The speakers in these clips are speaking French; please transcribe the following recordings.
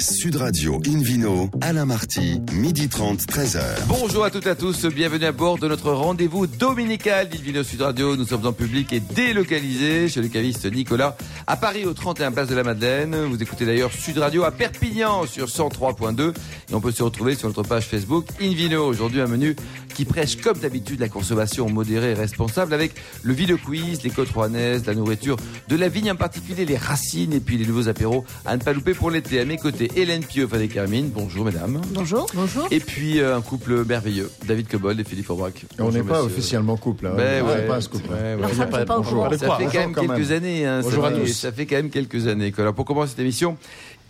Sud Radio Invino, Alain Marty, midi 30, 13h. Bonjour à toutes et à tous, bienvenue à bord de notre rendez-vous dominical d'Invino Sud Radio. Nous sommes en public et délocalisés chez le caviste Nicolas à Paris au 31 Place de la Madeleine. Vous écoutez d'ailleurs Sud Radio à Perpignan sur 103.2 et on peut se retrouver sur notre page Facebook Invino. Aujourd'hui un menu qui prêche comme d'habitude la consommation modérée et responsable avec le vide quiz, les côtes rouennaises, la nourriture, de la vigne en particulier, les racines et puis les nouveaux apéros à ne pas louper pour l'été. À mes côtés, Hélène Pieux, Fanny Carmine. Bonjour mesdames. Bonjour. Bonjour. Et puis euh, un couple merveilleux, David Cobold et Philippe Aubrac. On n'est pas officiellement couple. Hein. Ben on ouais. pas ce couple. Ouais, ouais. Femme, c'est pas au courant. Ça fait quand même quelques années. hein, Bonjour ça, à tous. ça fait quand même quelques années. Alors pour commencer cette émission,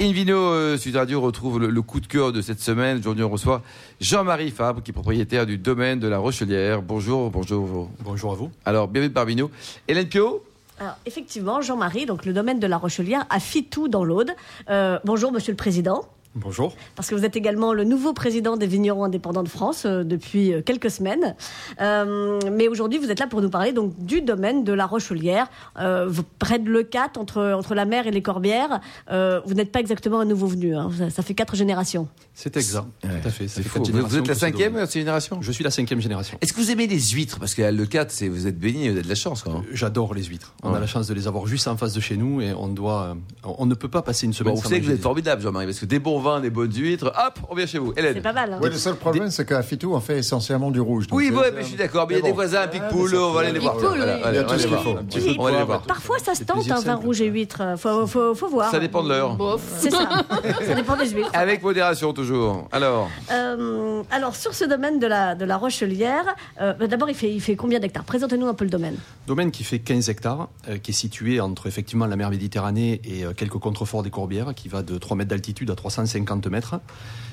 Invino euh, Sud Radio retrouve le, le coup de cœur de cette semaine. Aujourd'hui, on reçoit Jean-Marie Fabre, qui est propriétaire du domaine de la Rochelière. Bonjour, bonjour. Bonjour à vous. Alors, bienvenue parmi nous. Hélène Pio Alors, effectivement, Jean-Marie, donc le domaine de la Rochelière, à Fitou dans l'Aude. Euh, bonjour, monsieur le président. Bonjour. Parce que vous êtes également le nouveau président des vignerons indépendants de France euh, depuis euh, quelques semaines. Euh, mais aujourd'hui, vous êtes là pour nous parler donc du domaine de la Rochelière, euh, vous- près de Leucate, entre, entre la mer et les Corbières. Euh, vous n'êtes pas exactement un nouveau venu, hein. ça, ça fait quatre générations. C'est exact. Tout à fait. Ça fait fou. Vous, vous êtes la que cinquième générations Je suis la cinquième génération. Est-ce que vous aimez les huîtres? Parce qu'à Le 4, c'est vous êtes béni, vous avez de la chance. J'adore les huîtres. On Ouais. a la chance de les avoir juste en face de chez nous et on doit, on ne peut pas passer une semaine Bon, vous sans savez que vous êtes formidable, Jean-Marie, parce que des bons vins, des bonnes huîtres, hop, on vient chez vous. Hélène C'est pas mal. hein. Oui, le seul problème, c'est qu'à Fitou, on fait essentiellement du rouge. Oui, ouais, mais je suis d'accord. Mais il y a des bon. voisins à Picpoul, on va aller les voir. Il y a on tout va ce les qu'il voir. faut. Un petit Et peu, puis, On va aller les voir. Parfois, ça se tente, un vin simple. rouge et huître. Faut, faut, faut voir. Ça dépend de l'heure. C'est ça. ça dépend des huîtres. Avec modération toujours. Alors, Euh, alors, sur ce domaine de la, de la Rochelière, euh, bah, d'abord, il fait, il fait combien d'hectares? Présentez-nous un peu le domaine. Domaine qui fait 15 hectares, euh, qui est situé entre effectivement la mer Méditerranée et euh, quelques contreforts des Corbières, qui va de 3 mètres d'altitude à 350 mètres,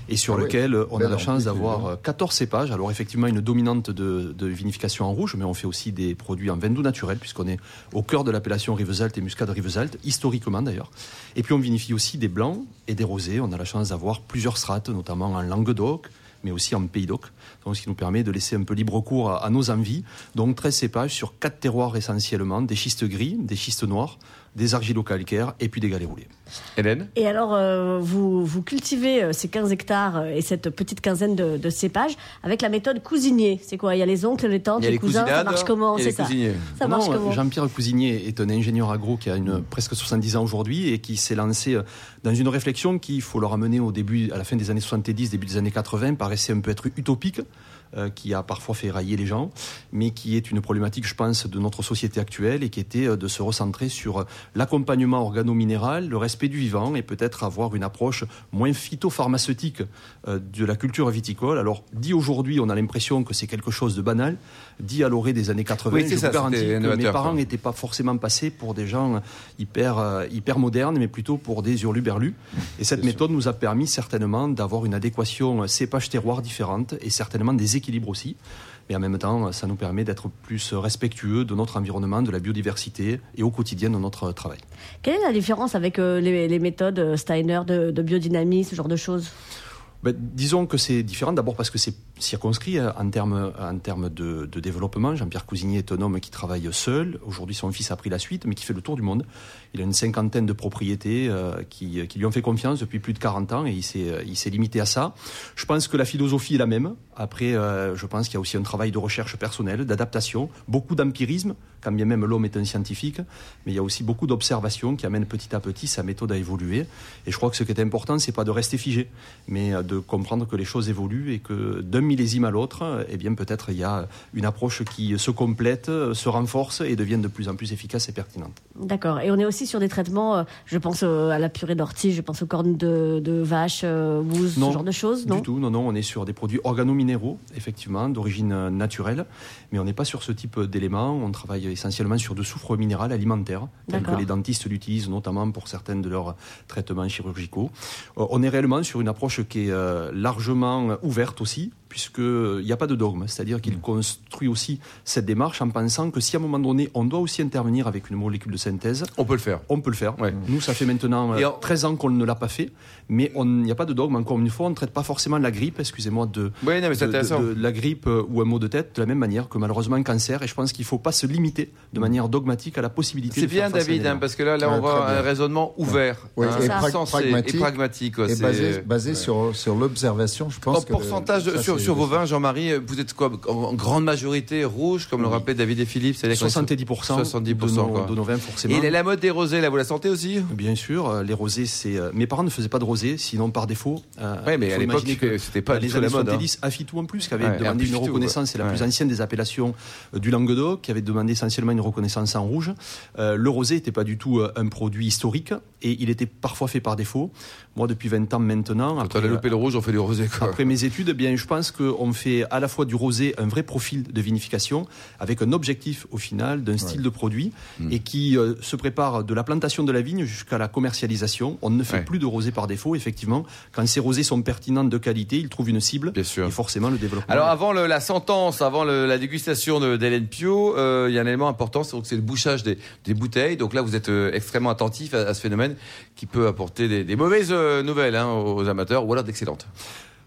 et sur Ah lequel on a belle la chance d'avoir hein. euh, 14 cépages. Alors effectivement une dominante de, de vinification en rouge, mais on fait aussi des produits en vin doux naturel, puisqu'on est au cœur de l'appellation Rivesaltes et Muscade Rivesaltes, historiquement d'ailleurs. Et puis on vinifie aussi des blancs et des rosés. On a la chance d'avoir plusieurs strates, notamment en Languedoc, mais aussi en Pays d'Oc. Donc, ce qui nous permet de laisser un peu libre cours à, à nos envies. Donc 13 cépages sur quatre terroirs essentiellement, des schistes gris, des schistes noirs, des argilo-calcaires et puis des galets roulés. Hélène? Et alors, euh, vous, vous cultivez euh, ces 15 hectares euh, et cette petite quinzaine de, de cépages avec la méthode cousinier. C'est quoi? Il y a les oncles, les tantes, les, les cousins. Ça marche comment? C'est les ça. cousiniers. Ça Non, marche euh, comment? Jean-Pierre Cousinier est un ingénieur agro qui a une, presque 70 ans aujourd'hui et qui s'est lancé euh, dans une réflexion qui, il faut le ramener au début, à la fin des années 70, début des années 80, paraissait un peu être utopique, euh, qui a parfois fait railler les gens, mais qui est une problématique, je pense, de notre société actuelle et qui était euh, de se recentrer sur euh, l'accompagnement organo-minéral, le respect du vivant et peut-être avoir une approche moins phytopharmaceutique de la culture viticole. Alors, dit aujourd'hui, on a l'impression que c'est quelque chose de banal. Dit à l'orée des années 80, Oui, je ça, vous garantis que mes parents n'étaient pas forcément passés pour des gens hyper, euh, hyper modernes, mais plutôt pour des hurluberlus. Et cette méthode nous a permis certainement d'avoir une adéquation euh, cépage-terroir différente et certainement des équilibres aussi. Mais en même temps, ça nous permet d'être plus respectueux de notre environnement, de la biodiversité et au quotidien de notre travail. Quelle est la différence avec euh, les, les méthodes euh, Steiner de, de biodynamie, ce genre de choses? Ben, disons que c'est différent d'abord parce que c'est circonscrit en termes, en termes de, de développement. Jean-Pierre Cousinier est un homme qui travaille seul. Aujourd'hui, son fils a pris la suite, mais qui fait le tour du monde. Il a une cinquantaine de propriétés euh, qui, qui lui ont fait confiance depuis plus de 40 ans et il s'est, euh, il s'est limité à ça. Je pense que la philosophie est la même. Après, euh, je pense qu'il y a aussi un travail de recherche personnelle, d'adaptation, beaucoup d'empirisme, quand bien même l'homme est un scientifique, mais il y a aussi beaucoup d'observation qui amène petit à petit sa méthode à évoluer. Et je crois que ce qui est important, c'est pas de rester figé, mais euh, de comprendre que les choses évoluent et que d'un millésime à l'autre, euh, eh bien peut-être il y a une approche qui se complète, euh, se renforce et devient de plus en plus efficace et pertinente. D'accord. Et on est aussi sur des traitements, euh, je pense euh, à la purée d'ortie, je pense aux cornes de, de vache, euh, bouse, ce genre de choses, non Du tout, non, non, on est sur des produits organominéraux, effectivement, d'origine naturelle, mais on n'est pas sur ce type d'éléments. On travaille essentiellement sur de soufre minéral alimentaire, tel que les dentistes l'utilisent, notamment pour certains de leurs traitements chirurgicaux. On est réellement sur une approche qui est largement ouverte aussi, puisqu'il n'y a pas de dogme. C'est-à-dire qu'il construit aussi cette démarche en pensant que si à un moment donné, on doit aussi intervenir avec une molécule de synthèse, On peut le faire. on peut le faire. Ouais. Nous, ça fait maintenant euh, en- 13 ans qu'on ne l'a pas fait, mais on- il n'y a pas de dogme. Encore une fois, on ne traite pas forcément la grippe, excusez-moi, de, Oui, non, mais c'est de- de- la grippe euh, ou un mot de tête de la même manière que malheureusement un cancer. Et je pense qu'il ne faut pas se limiter de manière dogmatique à la possibilité C'est de faire bien, face à David, hein, parce que là, là Ouais, on voit un raisonnement ouvert, hein, et pra- pragmatique. et pragmatique. quoi. Et C'est- basé, basé sur, sur l'observation, je pense En que pourcentage ça, sur, c'est- sur vos vins, Jean-Marie, vous êtes quoi en, grande majorité rouge, comme le rappelait David et Philippe c'est-à-dire qu'on est sur 70%, 70%, de, nos, quoi. de nos vins, forcément. Et la- mode des rosés, là, vous la sentez aussi? Bien sûr, euh, les rosés, c'est. euh, Mes parents ne faisaient pas de rosés, sinon par défaut. euh, Ouais, mais à l'époque, c'était pas les tout la années mode, hein. 70, Afitou en plus, qui avait Ouais, demandé une reconnaissance, c'est la ouais. plus ancienne des appellations euh, du Languedoc, qui avait demandé essentiellement une reconnaissance en rouge. Euh, le rosé n'était pas du tout euh, un produit historique et il était parfois fait par défaut. Moi, depuis 20 ans maintenant, Quand après, on a loupé le rouge, on fait du rosé, quoi. après mes études, eh bien, je pense qu'on fait à la fois du rosé un vrai profil de vinification, avec un objectif au final d'un style de produit, Hmm. et qui euh, se prépare de la plantation de la vigne jusqu'à la commercialisation. On ne fait Ouais. plus de rosé par défaut, effectivement. Quand ces rosés sont pertinents de qualité, ils trouvent une cible, Bien sûr. et forcément le développement. Alors avant le- la sentence, avant le- la dégustation d'Hélène Pio, euh, il y a un élément important, c'est le bouchage des, des bouteilles. Donc là, vous êtes euh, extrêmement attentif à, à ce phénomène qui peut apporter des, des mauvaises nouvelles hein, aux amateurs ou alors d'excellentes.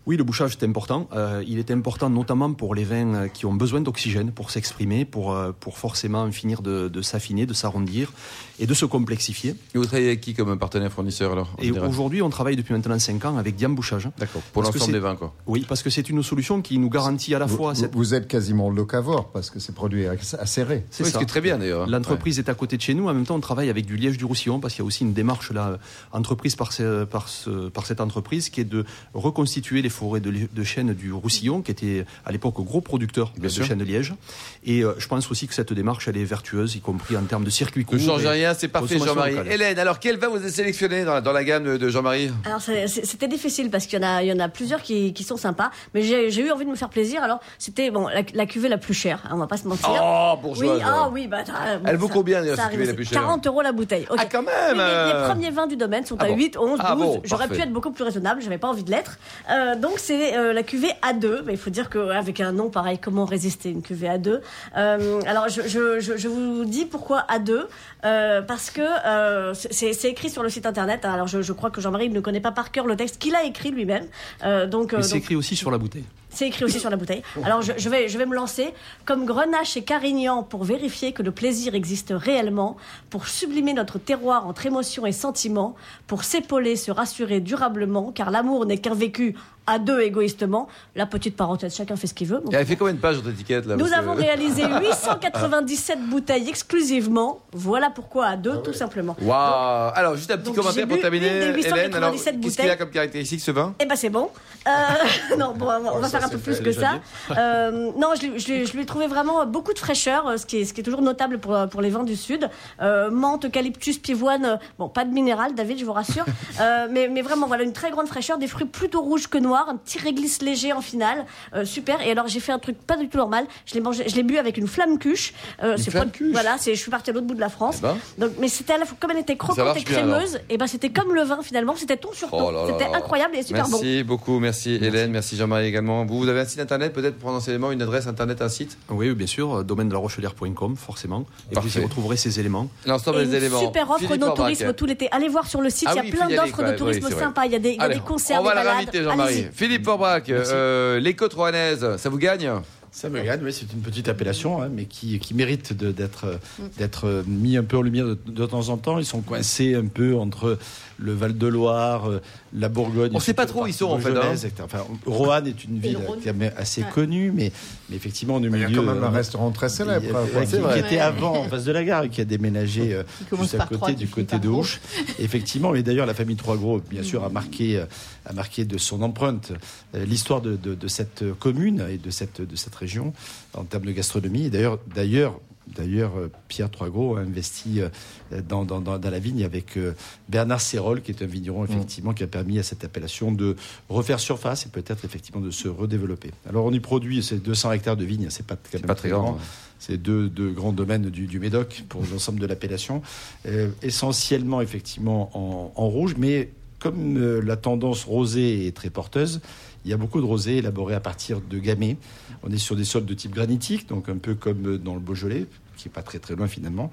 Oui, le bouchage est important. Euh, il est important notamment pour les vins euh, qui ont besoin d'oxygène pour s'exprimer, pour, euh, pour forcément finir de, de s'affiner, de s'arrondir et de se complexifier. Et vous travaillez avec qui comme partenaire fournisseur alors Et aujourd'hui, on travaille depuis maintenant 5 ans avec Diam Bouchage. D'accord. Pour l'ensemble des vins, quoi. Oui, parce que c'est une solution qui nous garantit à la Vous, fois vous- cette... vous êtes quasiment locavore parce que c'est produit acéré. C'est Oui, ce ça. qui est très bien d'ailleurs. hein. L'entreprise est à côté de chez nous. En même temps, on travaille avec du liège du Roussillon parce qu'il y a aussi une démarche là, entreprise par, ce- par, ce- par cette entreprise qui est de reconstituer les forêts de, de chêne du Roussillon, qui était à l'époque gros producteur Bien de sûr. chêne de liège. Et euh, je pense aussi que cette démarche, elle est vertueuse, y compris en termes de circuit court. Ne change et rien, c'est parfait Jean-Marie. Hélène, alors quel vin vous avez sélectionné dans la, dans la gamme de, Jean-Marie Alors c'était difficile parce qu'il y en a, il y en a plusieurs qui, qui sont sympas, mais j'ai eu envie de me faire plaisir. Alors c'était bon la, la cuvée la plus chère, hein, on va pas se mentir. Oh, oui, ah oui, bah Elle vaut ça- combien, d'ailleurs, cette cuvée la plus chère 40 euros la bouteille. Ah, quand même Oui, mais euh. les premiers vins du domaine sont Ah à bon. 8, 11, 12. Ah bon, J'aurais pu être beaucoup plus raisonnable, j'avais pas envie de l'être. Euh, donc c'est euh, la cuvée A2, mais il faut dire qu'avec un nom pareil, comment résister une cuvée A2 Euh, Alors je, je, je, je vous dis pourquoi A2 euh, Parce que euh, c'est écrit sur le site internet. hein. Alors je, je crois que Jean-Marie ne connaît pas par cœur le texte qu'il a écrit lui-même. Euh, donc, euh, c'est écrit aussi sur la bouteille. c'est écrit aussi sur la bouteille. Alors je, je vais, je vais me lancer comme Grenache et Carignan pour vérifier que le plaisir existe réellement, pour sublimer notre terroir entre émotions et sentiments, pour s'épauler, se rassurer durablement, car l'amour n'est qu'un vécu à deux égoïstement. La petite parenthèse, chacun fait ce qu'il veut. Elle fait combien de pages votre étiquette là Nous que- avons réalisé 897 bouteilles exclusivement. Voilà pourquoi à deux, tout simplement. Waouh Alors juste un petit Donc, commentaire pour terminer, une des Hélène. Alors 897 qu'est-ce qu'il a comme caractéristique ce vin? Eh ben c'est bon. Euh, non, bon, on va- va faire un peu plus que ça. Euh, non, je, lui ai trouvé vraiment beaucoup de fraîcheur, euh, ce qui est, ce qui est toujours notable pour, pour les vins du sud. Euh, menthe, eucalyptus, pivoine, bon, pas de minéral, David, je vous rassure. Euh, mais, mais vraiment, voilà, une très grande fraîcheur, des fruits plutôt rouges que noirs, un petit réglisse léger en finale. Euh, super. Et alors, j'ai fait un truc pas du tout normal. Je l'ai mangé, je l'ai bu avec une flamme cuche. Euh, c'est flamme cuche Voilà, c'est, je suis partie à l'autre bout de la France. Eh ben. Donc, mais c'était à la fois, comme elle était croquante et bien, crémeuse, et ben c'était comme le vin finalement, c'était ton sur ton. Oh c'était là. incroyable et super bon. Merci beaucoup, merci Hélène, merci Jean-Marie également. Vous, vous avez un site internet peut-être pour prendre enseignement, une adresse internet, un site? Oui, bien sûr, domaine de la rochelière.com, forcément. Et Parfait. vous y retrouverez ces éléments. L'ensemble des éléments. super offre Philippe Aubrac. tourisme tout l'été. Allez voir sur le site, Ah il y a oui, plein d'offres de tourisme sympas. Il y a des, concerts, on va des la balades. réinviter Jean-Marie. Philippe Forbrac, euh, les côtes rouennaises, ça vous gagne? Ça me gagne, oui, c'est une petite appellation, hein, mais qui, qui mérite de- d'être d'être mis un peu en lumière de, de temps en temps. Ils sont coincés un peu entre le Val-de-Loire, euh, la Bourgogne. On sait pas trop où ils sont, en fait. Enfin, Roanne est une ville est assez Ouais. connue, mais, mais effectivement, au Il y milieu. a quand même un euh, restaurant très célèbre. il y a- hein, ouais, quoi. qui, qui était avant en face de la gare et qui a déménagé euh, juste à côté trois, du côté de. Ouche. Effectivement, et d'ailleurs la famille Trois Gros, bien sûr, a marqué, a marqué de son empreinte euh, l'histoire de, de- de cette commune et de cette, de cette région en termes de gastronomie. Et d'ailleurs, d'ailleurs, d'ailleurs, euh, Pierre Trois Gros a investi euh, dans, dans, dans- dans la vigne avec euh, Bernard Sérol, qui est un vigneron effectivement qui a permis à cette appellation de refaire surface et peut-être effectivement de se redévelopper. Alors on y produit ces 200 hectares de vignes, c'est pas, quand même pas très grand. c'est deux, deux grands domaines du, du Médoc pour l'ensemble de l'appellation. Euh, essentiellement, effectivement, en, en rouge, mais comme euh, la tendance rosée est très porteuse, il y a beaucoup de rosés élaborés à partir de gamay. On est sur des sols de type granitique, donc un peu comme dans le Beaujolais, qui est pas très loin finalement.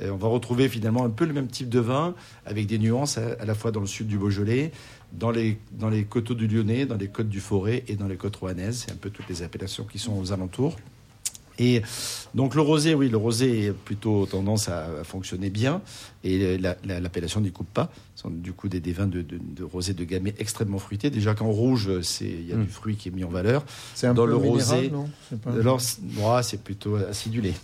Et on va retrouver finalement un peu le même type de vin, avec des nuances à, la fois dans le sud du Beaujolais, dans les, dans les coteaux du Lyonnais, dans les côtes du Forêt et dans les côtes rouennaises. C'est un peu toutes les appellations qui sont aux alentours. Et donc le rosé, oui, le rosé est plutôt tendance à, à fonctionner bien et la- la- l'appellation n'y coupe pas. Ce sont du coup des, des vins de, de, de rosé de gamay extrêmement fruités. Déjà qu'en rouge, il y a du fruit qui est mis en valeur. C'est un Dans peu le minéral, rosé, non C'est pas- Alors c'est ouais, c'est plutôt acidulé.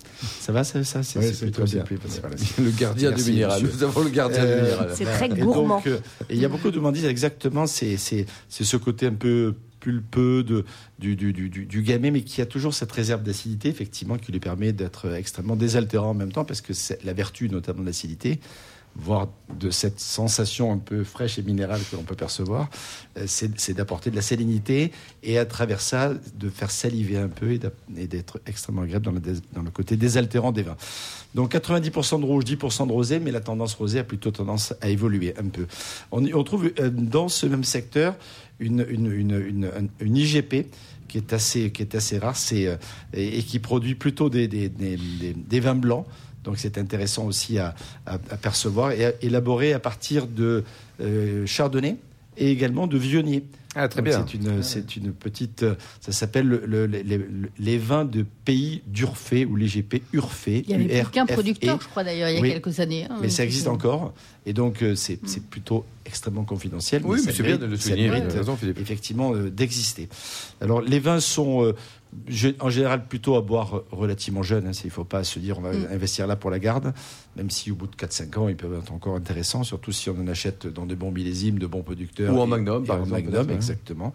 Ça va, ça, ça c'est Oui, c'est c'est plutôt bien. voilà. Le gardien Merci, du minéral. monsieur. Nous avons le gardien Euh, du minéral. C'est très gourmand. euh, et il y a beaucoup de monde disent exactement, c'est c'est c'est ce côté un peu pulpeux de, du, du, gamay, mais qui a toujours cette réserve d'acidité, effectivement, qui lui permet d'être extrêmement désaltérant en même temps, parce que c'est la vertu, notamment de l'acidité, voire de cette sensation un peu fraîche et minérale que l'on peut percevoir, euh, c'est d'apporter de la salinité et à travers ça, de faire saliver un peu et d'être extrêmement agréable dans le, côté désaltérant des vins. Donc 90% de rouge, 10% de rosé, mais la tendance rosée a plutôt tendance à évoluer un peu. On, on trouve euh, dans ce même secteur une, une, une, une, un- une IGP qui est assez, rare euh, et, qui produit plutôt des, vins blancs. Donc c'est intéressant aussi à percevoir et à élaborer à partir de euh, chardonnay et également de vionnier. Ah, très Donc, bien. C'est une, c'est une petite. Ça s'appelle le- le- les, vins de pays d'Urfé ou l'IGP Urfé. Il y avait qu'un URFE. producteur, je crois d'ailleurs, il y a Oui. quelques années. hein, Mais ça existe encore. Et donc, euh, c'est c'est plutôt extrêmement confidentiel. Oui, mais c'est bien de le ça souligner. mérite, raison, effectivement euh, d'exister. Alors, les vins sont euh, en général plutôt à boire relativement jeunes. hein. Il ne faut pas se dire on va Mm. investir là pour la garde, même si au bout de 4-5 ans, ils peuvent être encore intéressants, surtout si on en achète dans de bons millésimes, de bons producteurs. Ou en et- magnum, et par en exemple, magnum, hein. exactement.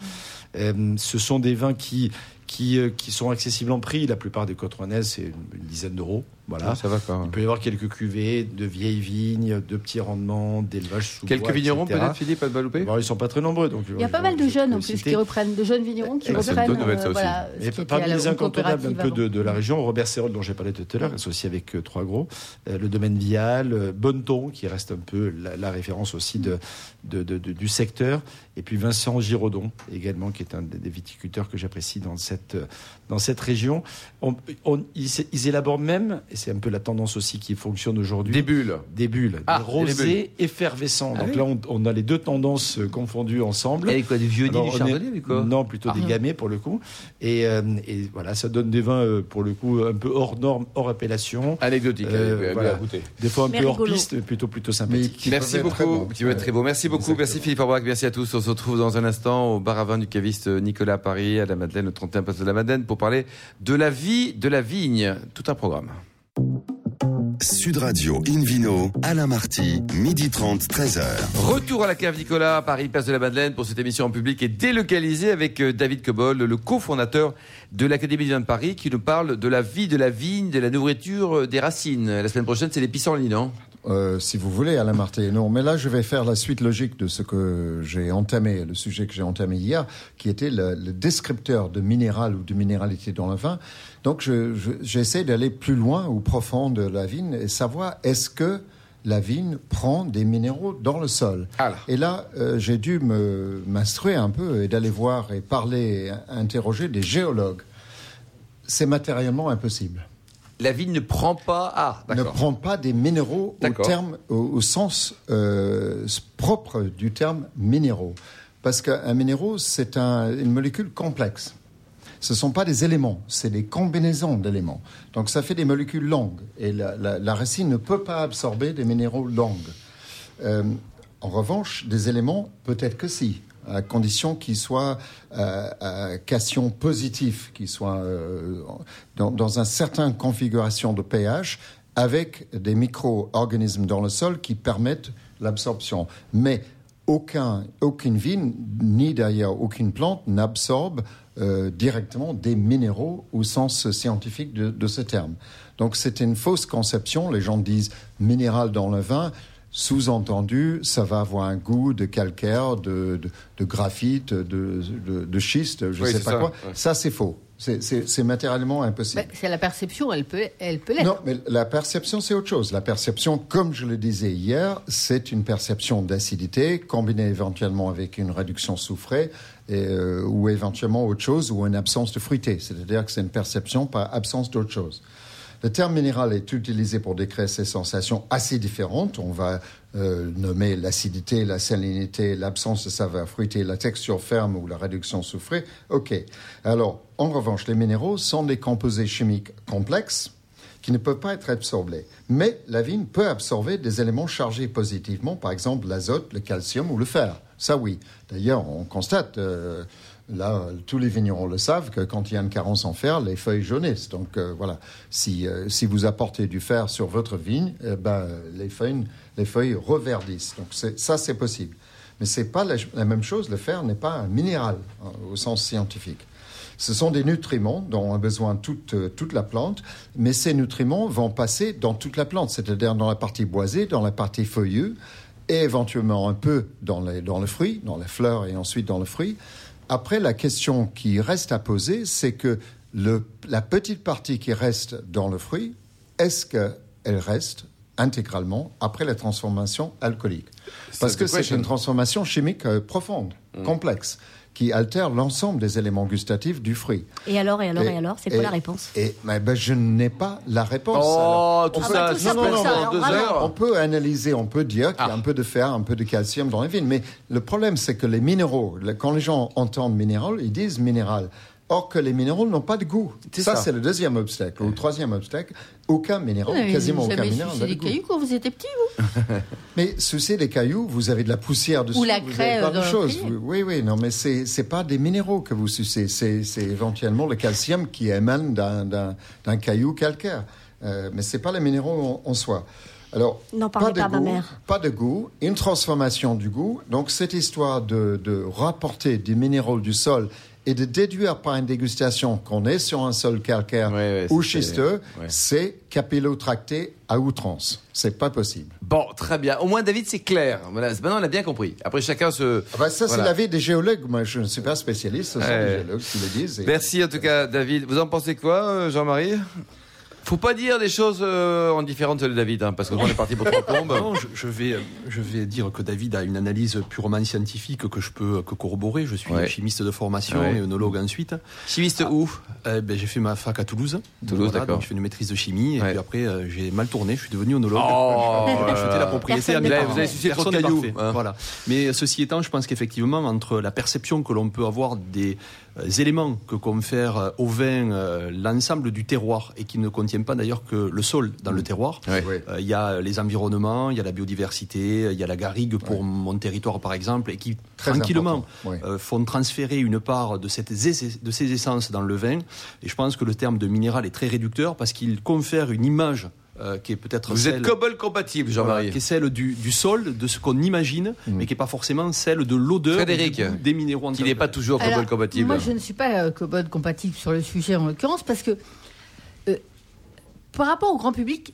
Euh, ce sont des vins qui, qui, euh, qui sont accessibles en prix. La plupart des côtes rouennaises, c'est une, dizaine d'euros. Voilà. Ah, ça va quand Il même. peut y avoir quelques cuvées de vieilles vignes, de petits rendements, d'élevage sous Quelques bois, vignerons peut-être, Philippe, à Baloupé Bon, ils sont pas très nombreux. Donc, Il y a pas mal de jeunes en plus qui reprennent, de jeunes vignerons qui Eh c'est une reprennent. aussi. voilà, Et qui parmi les incontournables un peu de, la région, Robert Serrol, dont j'ai parlé tout à l'heure, associé avec euh, Trois Gros, euh, le domaine Vial, euh, Bonneton, qui reste un peu la, la référence aussi de, de- de- de- du secteur, et puis Vincent Giraudon, également, qui est un des, des viticulteurs que j'apprécie dans cette, dans cette région. On- on- ils, ils élaborent même, et c'est un peu la tendance aussi qui fonctionne aujourd'hui, Des bulles. des bulles, Ah, des rosés effervescents. Ah Donc oui. là, on, on a les deux tendances euh, confondues ensemble. Et quoi, du vieux Alors, du chardonnay, avec quoi Non, plutôt Ah. des gamay pour le coup. Et, euh, et voilà, ça donne des vins euh, pour le coup un peu hors norme, hors appellation. Anecdotique, Euh, voilà. goûter. Des fois un Mais peu hors piste, mais plutôt plutôt sympathique. Merci très beaucoup. Qui va être très beau. Merci beaucoup. Exactement. Merci Philippe Aubrac. Merci à tous. On se retrouve dans un instant au bar à vin du caviste Nicolas à Paris, à la Madeleine, au 31 place de la Madeleine, pour parler de la vie de la vigne. Tout un programme. Sud Radio Invino, Alain Marty, midi 30, 13h. Retour à la cave Nicolas à Paris, place de la Madeleine, pour cette émission en public et délocalisée avec euh, David Cobol, le cofondateur de l'Académie du vin de Paris, qui nous parle de la vie de la vigne, de la nourriture, euh, des racines. La semaine prochaine, c'est les pissenlits, non? Euh, si vous voulez, Alain Marté. Non, mais là, je vais faire la suite logique de ce que j'ai entamé, le sujet que j'ai entamé hier, qui était le, le descripteur de minéral ou de minéralité dans le vin. Donc, je- je- j'essaie d'aller plus loin ou profond de la vigne et savoir est-ce que la vigne prend des minéraux dans le sol. Ah là. Et là, euh, j'ai dû me m'instruire un peu et d'aller voir et parler, et interroger des géologues. C'est matériellement impossible La vigne ne prend pas. Ah, ne prend pas des minéraux au, D'accord. terme, au, au sens euh, propre du terme minéraux. Parce qu'un minéraux, c'est un- une molécule complexe. Ce ne sont pas des éléments, c'est des combinaisons d'éléments. Donc ça fait des molécules longues. Et la, la- la racine ne peut pas absorber des minéraux longues. Euh, en revanche, des éléments, peut-être que si, à condition qu'ils soient euh, à cation positif, qu'ils soient euh, dans, dans une certaine configuration de pH, avec des micro-organismes dans le sol qui permettent l'absorption. Mais aucun, aucune vigne, ni d'ailleurs aucune plante, n'absorbe euh, directement des minéraux au sens scientifique de, de ce terme. Donc c'est une fausse conception. Les gens disent minéral dans le vin. Sous-entendu, ça va avoir un goût de calcaire, de, de, de graphite, de, de, de schiste, je ne Oui, sais pas ça, quoi. ouais. Ça, c'est faux. C'est- matériellement impossible. Bah, c'est la perception, elle peut, elle peut l'être. Non, mais la perception, c'est autre chose. La perception, comme je le disais hier, c'est une perception d'acidité combinée éventuellement avec une réduction soufrée et, euh, ou éventuellement autre chose ou une absence de fruité. C'est-à-dire que c'est une perception par absence d'autre chose. Le terme minéral est utilisé pour décrire ces sensations assez différentes. On va euh, nommer l'acidité, la salinité, l'absence de saveur fruitée, la texture ferme ou la réduction soufrée. OK. Alors, en revanche, les minéraux sont des composés chimiques complexes qui ne peuvent pas être absorbés. Mais la vigne peut absorber des éléments chargés positivement, par exemple l'azote, le calcium ou le fer. Ça, oui. D'ailleurs, on constate, euh, là, tous les vignerons le savent, que quand il y a une carence en fer, les feuilles jaunissent. Donc euh, voilà, si, euh, si vous apportez du fer sur votre vigne, eh ben, les, feuilles, les feuilles reverdissent. Donc ça, c'est possible. Mais ce n'est pas la, même chose. Le fer n'est pas un minéral hein, au sens scientifique. Ce sont des nutriments dont a besoin toute, euh, toute la plante, mais ces nutriments vont passer dans toute la plante, c'est-à-dire dans la partie boisée, dans la partie feuillue, et éventuellement un peu dans, les, dans le fruit, dans les fleurs et ensuite dans le fruit. Après, la question qui reste à poser, c'est que le, la petite partie qui reste dans le fruit, est-ce qu'elle reste intégralement après la transformation alcoolique? Parce que c'est une transformation chimique euh, profonde, complexe, qui altère l'ensemble des éléments gustatifs du fruit. Et alors, et alors, et, Et- alors C'est quoi la réponse? Et mais ben, je n'ai pas la réponse. Oh, alors. tout Ah ça, bah, tout ça peut ça, deux heures. On peut analyser, on peut dire qu'il y a Ah. un peu de fer, un peu de calcium dans les vignes, mais le problème c'est que les minéraux, quand les gens entendent minéral, ils disent minéral. Or que les minéraux n'ont pas de goût. Ça, ça. c'est le deuxième obstacle. Ou le troisième obstacle, aucun minéral, Vous n'avez quasiment aucun minéral n'a de des goût. cailloux quand vous étiez petit, vous Mais sucer des cailloux, vous avez de la poussière dessus. Ou la vous craie, avez plein euh. Vous- Oui, oui, non, mais c'est c'est pas des minéraux que vous sucez. C'est éventuellement le calcium qui émane d'un- caillou calcaire. Euh, mais c'est pas les minéraux en, en soi. Alors, N'en parlez de pas goût, mère. pas de goût, une transformation du goût. Donc, cette histoire de, de rapporter des minéraux du sol et de déduire par une dégustation qu'on est sur un sol calcaire Ouais, ouais, ou c'est- schisteux, ouais. c'est capillotracté à outrance. C'est pas possible. Bon, très bien. Au moins, David, c'est clair. Voilà, maintenant, on a bien compris. Après, chacun se. Ah bah ça, c'est Voilà. l'avis des géologues. Moi, je ne suis pas spécialiste. Ce sont Ouais. les géologues qui le disent. Et- Merci en tout cas, David. Vous en pensez quoi, euh, Jean-Marie? Faut pas dire des choses euh, en différentes de David, hein, parce qu'on est parti pour trois plombes. Non, je, je vais, je vais dire que David a une analyse purement scientifique que je peux que corroborer. Je suis Ouais. chimiste de formation Ouais. et œnologue ensuite. Chimiste où? Euh, ben, j'ai fait ma fac à Toulouse. Toulouse, d'accord. donc Je fais une maîtrise de chimie et Ouais. puis après euh, j'ai mal tourné. Je suis devenu œnologue. Oh, J'ai acheté la propriété à mes. Vous avez sucé trop de cailloux, hein. Voilà. Mais ceci étant, je pense qu'effectivement entre la perception que l'on peut avoir des euh, éléments que confère euh, au vin euh, l'ensemble du terroir et qui ne contient pas d'ailleurs que le sol dans le terroir. Ouais. Oui. Euh, Il y a les environnements, il y a la biodiversité, il y a la garrigue pour mon territoire par exemple, et qui Très tranquillement euh, font transférer une part de, cette de ces essences dans le vin. Et je pense que le terme de minéral est très réducteur parce qu'il confère une image euh, qui est peut-être Vous celle, êtes Cobol compatible, voilà, Jean-Marie. qui est celle du, du sol, de ce qu'on imagine, mais qui n'est pas forcément celle de l'odeur Frédéric, goût des minéraux en Qui n'est pas toujours Alors, compatible. Moi, je ne suis pas euh, cobode compatible sur le sujet en l'occurrence parce que euh, par rapport au grand public,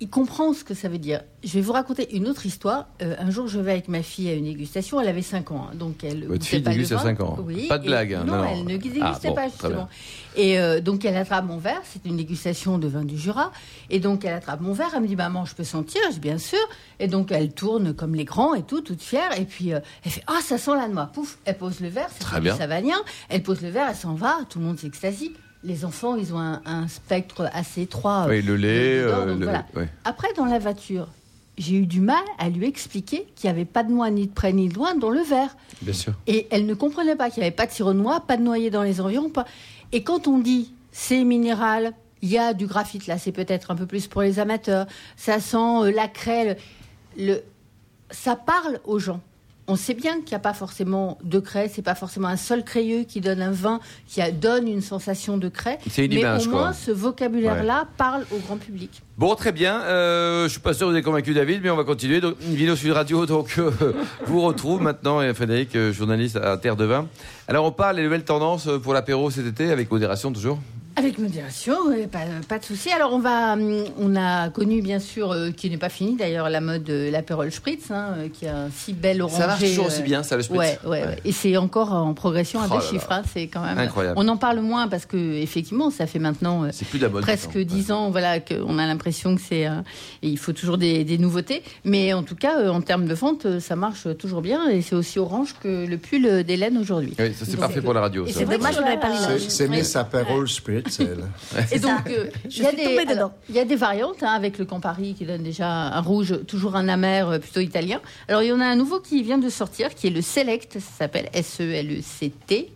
il comprend ce que ça veut dire. Je vais vous raconter une autre histoire. Euh, un jour, je vais avec ma fille à une dégustation. Elle avait 5 ans, hein, donc elle. Votre fille déguste à vin. 5 ans. Oui. Pas de blague, hein, non, elle ne dégustait Ah, bon, pas justement. Et euh, donc elle attrape mon verre. C'est une dégustation de vin du Jura. Et donc elle attrape mon verre. Elle me dit maman, je peux sentir Je dis bien sûr. Et donc elle tourne comme les grands et tout, toute fière. Et puis euh, elle fait ah ça sent la noix. Pouf, elle pose le verre. C'est Très du bien. Savagnin. Elle pose le verre, elle s'en va. Tout le monde s'extasie. Les enfants, ils ont un, un spectre assez étroit. euh, Oui, le lait. euh, donc le- voilà. Après, dans la voiture, j'ai eu du mal à lui expliquer qu'il n'y avait pas de noix ni de près ni de loin dans le verre. Bien sûr. Et elle ne comprenait pas qu'il n'y avait pas de sirop de noix, pas de noyer dans les environs. Pas... Et quand on dit c'est minéral, il y a du graphite, là c'est peut-être un peu plus pour les amateurs, ça sent euh, la craie, le... le- ça parle aux gens. On sait bien qu'il n'y a pas forcément de craie, c'est pas forcément un sol crayeux qui donne un vin qui donne une sensation de craie. C'est une mais image, au quoi. moins, ce vocabulaire-là parle au grand public. Bon, très bien. Euh, je suis pas sûr que vous avez convaincu David, mais on va continuer. Donc, une vidéo sur Radio, donc euh, vous retrouve maintenant, et Frédéric, euh, journaliste à Terre de Vin. Alors, on parle des nouvelles tendances pour l'apéro cet été, avec modération toujours. Avec modération, ouais, pas, pas de souci. Alors on va, hum, on a connu bien sûr, euh, qui n'est pas fini d'ailleurs, la mode de l'apérole spritz, hein, euh, qui a un si bel orangé. Ça marche toujours euh, aussi bien, ça, le spritz Ouais, ouais, ouais. Et c'est encore en progression à Oh deux chiffres. hein, c'est quand même. Incroyable. On en parle moins parce que effectivement, ça fait maintenant. euh, C'est plus de la mode. presque dix ans, voilà, qu'on a l'impression que c'est. euh, il faut toujours des, des nouveautés. Mais en tout cas, euh, en termes de vente, euh, ça marche toujours bien. Et c'est aussi orange que le pull d'Hélène aujourd'hui. Oui, ça c'est parfait pour la radio. C'est dommage qu'on n'avait pas l'image. C'est-. Miss Aperol Spritz, Et donc, euh, Je il y a des, tombée dedans. alors, il y a des variantes hein, avec le Campari qui donne déjà un rouge, toujours un amer euh, plutôt italien. Alors, il y en a un nouveau qui vient de sortir, qui est le Select, ça s'appelle E S-E-L-E-C-T.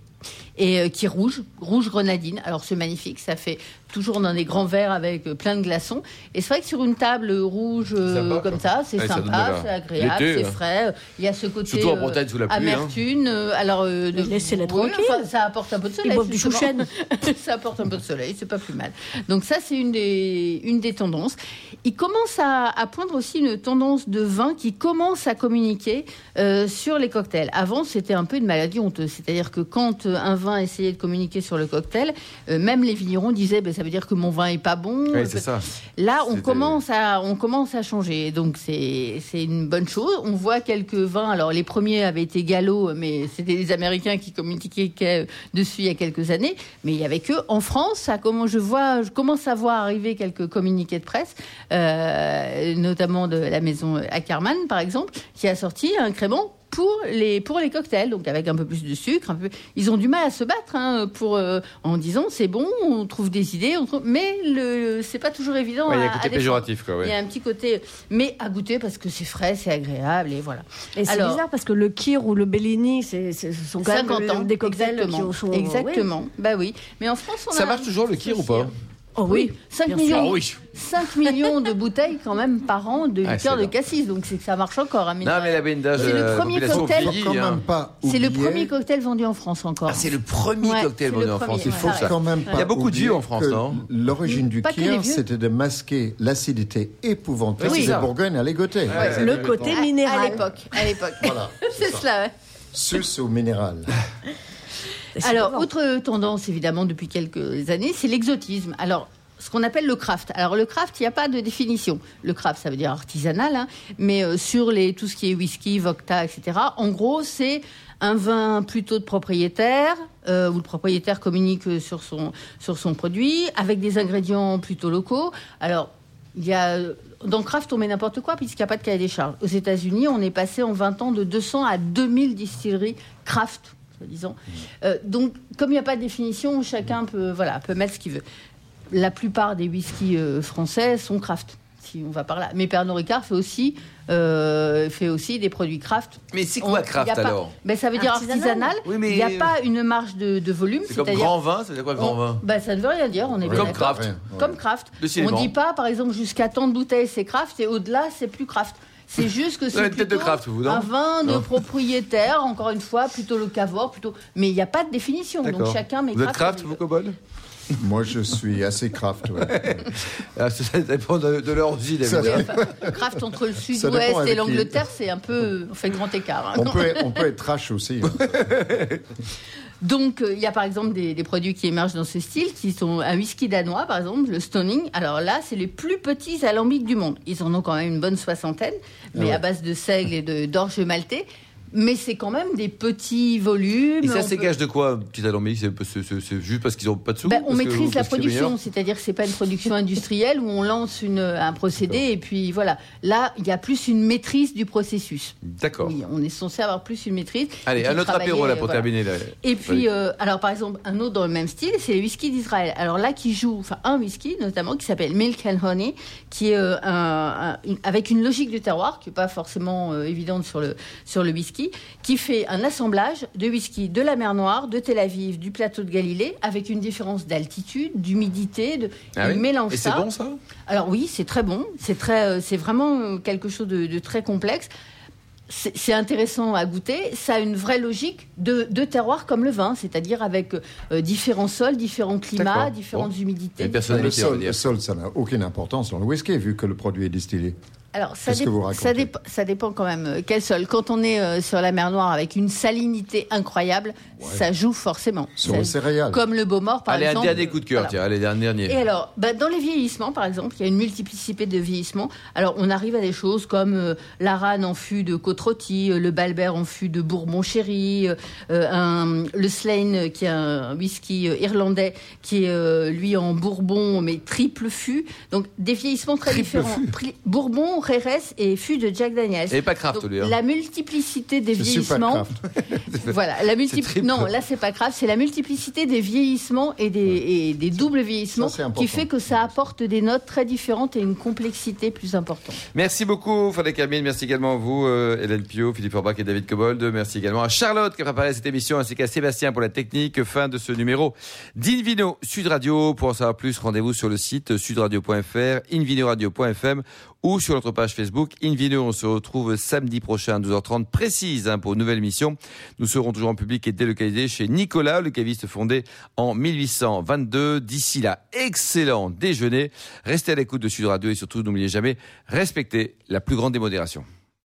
Et euh, qui est rouge, rouge grenadine. Alors c'est magnifique, ça fait toujours dans des grands verres avec euh, plein de glaçons. Et c'est vrai que sur une table rouge euh, Sympa, comme ça, c'est Ouais, sympa, c'est agréable, c'est hein. frais. Il y a ce côté Surtout en Bretagne sous la pluie, amertume. Alors euh, oui, tranquilles. enfin, ça apporte un peu de soleil. Du ça apporte un peu de soleil, c'est pas plus mal. Donc ça, c'est une des, une des tendances. Il commence à, à poindre aussi une tendance de vin qui commence à communiquer euh, sur les cocktails. Avant, c'était un peu une maladie honteuse. C'est-à-dire que quand un vin essayait de communiquer sur le cocktail, euh, même les vignerons disaient, ben, ça veut dire que mon vin est pas bon. Oui, c'est ça. Là, on commence à, on commence à changer. Donc, c'est, c'est une bonne chose. On voit quelques vins. Alors, les premiers avaient été Gallo, mais c'était les Américains qui communiquaient dessus il y a quelques années. Mais il y avait que en France, ça, comment je vois, je commence à voir arriver quelques communiqués de presse, euh, notamment de la maison Ackerman, par exemple, qui a sorti un crément pour les, pour les cocktails, donc avec un peu plus de sucre. Un peu... Ils ont du mal à se battre hein, pour, euh, en disant c'est bon, on trouve des idées, on trouve... mais le, c'est pas toujours évident. Ouais, il y a un côté péjoratif, quoi. Il y ouais. a un petit côté, mais à goûter parce que c'est frais, c'est agréable et voilà. Et c'est bizarre parce que le Kir ou le Bellini, c'est, ce sont quand 50 même ans, des cocktails exactement. qui sont. exactement. Bah oui. Mais en France, on Ça a marche toujours le kir ou pas? Oh oui. 5 Bien millions, Ah oui. 5 millions de bouteilles quand même par an de Ah, liqueur de cassis, donc c'est que ça marche encore. hein, Non, de mais la bendage, C'est le euh, premier cocktail. hein. C'est le premier cocktail vendu en France encore. Ah, c'est le premier Ouais, cocktail vendu en France. C'est ouais. faux, Ouais. ça. quand même Il y a beaucoup de vieux en France, non L'origine du kir, c'était de masquer l'acidité épouvantable Oui. des Bourgognes à l'égoté. Ouais, Le côté minéral. À l'époque, à l'époque. Voilà, c'est cela. Sus au minéral. Alors, autre tendance, évidemment, depuis quelques années, c'est l'exotisme. Alors, ce qu'on appelle le craft. Alors, le craft, il n'y a pas de définition. Le craft, ça veut dire artisanal, hein, mais euh, sur les, tout ce qui est whisky, vodka, etc., en gros, c'est un vin plutôt de propriétaire, euh, où le propriétaire communique euh, sur son, sur son produit, avec des ingrédients plutôt locaux. Alors, il y a, dans craft, on met n'importe quoi puisqu'il n'y a pas de cahier des charges. Aux États-Unis, on est passé en 20 ans de 200 à 2000 distilleries craft, soi-disant. Euh, donc, comme il n'y a pas de définition, chacun peut, voilà, peut mettre ce qu'il veut. La plupart des whiskies euh, français sont craft, si on va par là. Mais Pernod Ricard fait aussi, euh, fait aussi des produits craft. Mais c'est quoi il craft pas- alors? Ben, Ça veut dire Artisanal. artisanal. Oui, mais- Il n'y a pas une marge de, de volume. C'est comme grand vin, ça veut dire quoi grand on- vin? Bah, ça ne veut rien dire, on est Comme craft. Comme craft. On ne dit pas, par exemple, jusqu'à tant de bouteilles, c'est craft, et au-delà, c'est plus craft. C'est juste que c'est de plutôt craft, vous, non un vin de propriétaire, encore une fois, plutôt le cavor, plutôt. Mais il n'y a pas de définition, donc chacun met Vous êtes craft. vous, Cobol? Moi, je suis assez craft. ouais. Ah, Ça dépend de, de leur aussi, Ça David. veut. Oui, enfin, craft entre le sud-ouest et l'Angleterre, c'est un peu. On fait grand écart. hein. On peut, on peut être trash aussi. hein. Donc, euh, il y a par exemple des, des produits qui émergent dans ce style, qui sont un whisky danois, par exemple, le Stoning. Alors là, c'est les plus petits alambics du monde. Ils en ont quand même une bonne soixantaine, mais ouais. à base de seigle et d'orge maltais. Mais c'est quand même des petits volumes. Et ça, c'est peut- de quoi, petit alambic C'est juste parce qu'ils n'ont pas de sous Ben, on maîtrise la production, c'est-à-dire que c'est pas une production industrielle où on lance une, un procédé et puis voilà. Là, il y a plus une maîtrise du processus. D'accord. Oui, on est censé avoir plus une maîtrise. Allez, un autre apéro là pour voilà. terminer. Là. Et puis, euh, alors par exemple, un autre dans le même style, c'est les whisky d'Israël. Alors là, qui joue, enfin un whisky notamment, qui s'appelle Milk and Honey, qui est euh, un- un- une- avec une logique de terroir qui n'est pas forcément euh, évidente sur le, sur le whisky, qui fait un assemblage de whisky de la mer Noire, de Tel Aviv, du plateau de Galilée, avec une différence d'altitude, d'humidité, de, Ah oui mélange Et c'est ça. bon ça? Alors oui, c'est très bon. C'est très, euh, c'est vraiment quelque chose de, de très complexe. C'est intéressant à goûter. Ça a une vraie logique de, de terroir comme le vin, c'est-à-dire avec euh, différents sols, différents climats, différentes Bon. humidités. Et Le sol, le sol, ça n'a aucune importance dans le whisky vu que le produit est distillé. Alors, ça, vous ça, dépend quand même euh, quel sol. Quand on est euh, sur la mer Noire avec une salinité incroyable, ça joue forcément. Sur Ça- les céréales. Comme le Beaumort, par Allez, un exemple. dernier coup de cœur, Voilà. tiens, allez, dernier, dernier. Et alors, bah, dans les vieillissements, par exemple, il y a une multiplicité de vieillissements. Alors, on arrive à des choses comme euh, l'Aran en fût de côte-rôtie, euh, le Balbert en fût de Bourbon-Chéri, un- le Slane, qui est un whisky euh, irlandais, qui est euh, lui en Bourbon, mais triple fût. Donc, des vieillissements très différents. Bourbon, Et fût de Jack Daniels. Et pas craft, Donc, lui. hein. la multiplicité des vieillissements. craft. Voilà, la multipli- triple. Non, là c'est pas grave, c'est la multiplicité des vieillissements et des, et des doubles vieillissements Ça, qui fait que ça apporte des notes très différentes et une complexité plus importante. Merci beaucoup, Frédéric Camille. Merci également à vous, euh, Hélène Pio, Philippe Orbach et David Cobold. Merci également à Charlotte qui a préparé cette émission, ainsi qu'à Sébastien pour la technique. Fin de ce numéro d'Invino Sud Radio. Pour en savoir plus, rendez-vous sur le site sudradio.fr, invinoradio.fm ou sur notre page Facebook Invino. On se retrouve samedi prochain à 12h30 précise hein, pour une nouvelle émission. Nous serons toujours en public et délocalisés chez Nicolas, le caviste fondé en 1822. D'ici là, excellent déjeuner. Restez à l'écoute de Sud Radio et surtout n'oubliez jamais, respectez la plus grande démodération.